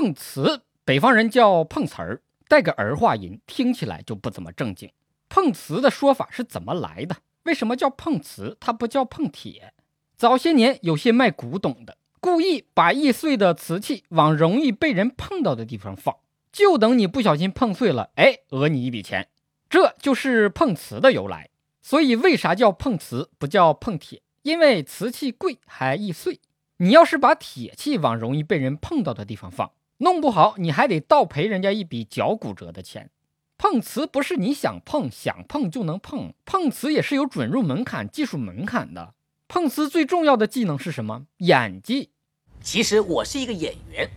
碰瓷，北方人叫碰瓷儿，带个儿化音，听起来就不怎么正经。碰瓷的说法是怎么来的？为什么叫碰瓷？它不叫碰铁？早些年有些卖古董的，故意把易碎的瓷器往容易被人碰到的地方放，就等你不小心碰碎了，哎，讹你一笔钱。这就是碰瓷的由来。所以为啥叫碰瓷不叫碰铁？因为瓷器贵还易碎。你要是把铁器往容易被人碰到的地方放，弄不好你还得倒赔人家一笔脚骨折的钱。碰瓷不是你想碰想碰就能碰，碰瓷也是有准入门槛、技术门槛的。碰瓷最重要的技能是什么？演技。其实我是一个演员。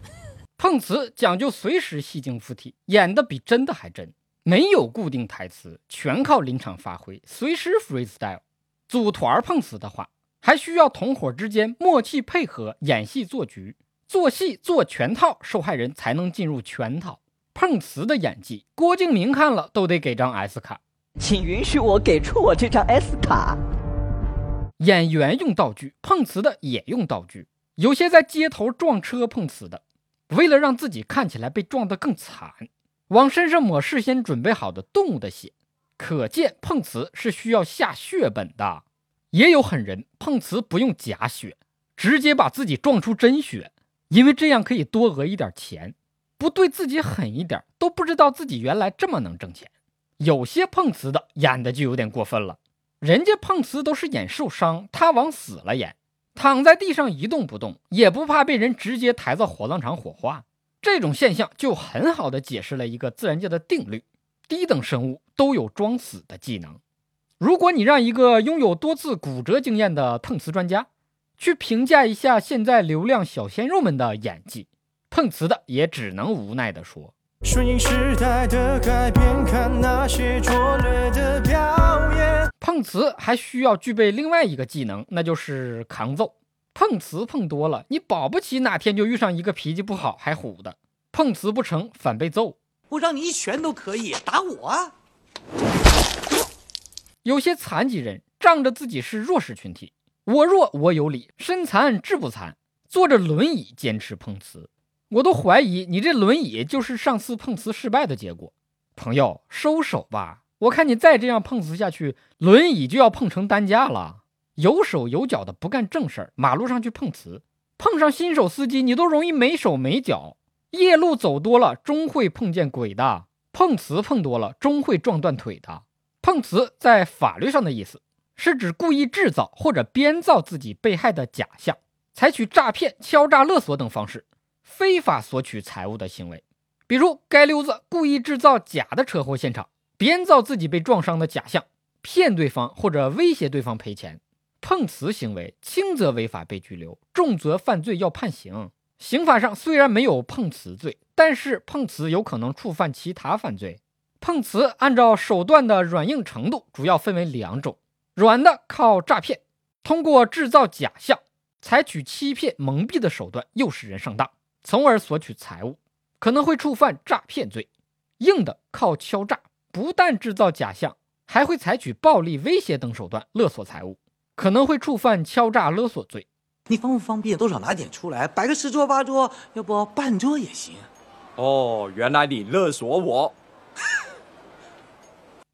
碰瓷讲究随时戏精附体，演的比真的还真，没有固定台词，全靠临场发挥，随时 freestyle。组团碰瓷的话。还需要同伙之间默契配合，演戏做局，做戏做全套，受害人才能进入全套。碰瓷的演技，郭敬明看了都得给张 S 卡，请允许我给出我这张 S 卡。演员用道具，碰瓷的也用道具。有些在街头撞车碰瓷的，为了让自己看起来被撞得更惨，往身上抹事先准备好的动物的血，可见碰瓷是需要下血本的。也有狠人碰瓷不用假血，直接把自己撞出真血，因为这样可以多讹一点钱。不对自己狠一点，都不知道自己原来这么能挣钱。有些碰瓷的演的就有点过分了，人家碰瓷都是演受伤，他往死了演，躺在地上一动不动，也不怕被人直接抬到火葬场火化。这种现象就很好的解释了一个自然界的定律：低等生物都有装死的技能。如果你让一个拥有多次骨折经验的碰瓷专家去评价一下现在流量小鲜肉们的演技，碰瓷的也只能无奈地说：“顺应时代的改变，看那些拙劣的表演。”碰瓷还需要具备另外一个技能，那就是扛揍。碰瓷碰多了，你保不齐哪天就遇上一个脾气不好还虎的，碰瓷不成反被揍。我让你一拳都可以打我啊！有些残疾人仗着自己是弱势群体，我弱我有理，身残志不残，坐着轮椅坚持碰瓷，我都怀疑你这轮椅就是上次碰瓷失败的结果。朋友，收手吧，我看你再这样碰瓷下去，轮椅就要碰成担架了。有手有脚的不干正事儿，马路上去碰瓷，碰上新手司机，你都容易没手没脚。夜路走多了，终会碰见鬼的；碰瓷碰多了，终会撞断腿的。碰瓷在法律上的意思是指故意制造或者编造自己被害的假象，采取诈骗、敲诈勒索等方式非法索取财物的行为。比如，街溜子故意制造假的车祸现场，编造自己被撞伤的假象，骗对方或者威胁对方赔钱。碰瓷行为轻则违法被拘留，重则犯罪要判刑。刑法上虽然没有碰瓷罪，但是碰瓷有可能触犯其他犯罪。碰瓷按照手段的软硬程度，主要分为两种：软的靠诈骗，通过制造假象，采取欺骗、蒙蔽的手段诱使人上当，从而索取财物，可能会触犯诈骗罪；硬的靠敲诈，不但制造假象，还会采取暴力、威胁等手段勒索财物，可能会触犯敲诈勒索罪。你方不方便多少拿点出来，摆个十桌八桌，要不半桌也行。哦，原来你勒索我。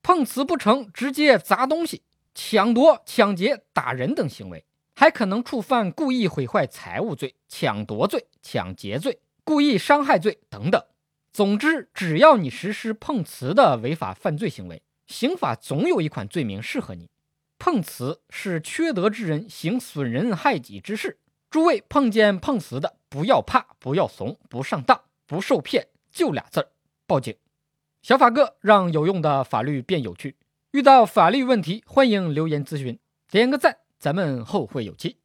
碰瓷不成，直接砸东西、抢夺、抢劫、打人等行为，还可能触犯故意毁坏财物罪、抢夺罪、抢劫罪、故意伤害罪等等。总之，只要你实施碰瓷的违法犯罪行为，刑法总有一款罪名适合你。碰瓷是缺德之人行损人害己之事。诸位碰见碰瓷的，不要怕，不要怂，不上当，不受骗，就俩字儿：报警。小法哥让有用的法律变有趣。遇到法律问题，欢迎留言咨询，点个赞，咱们后会有期。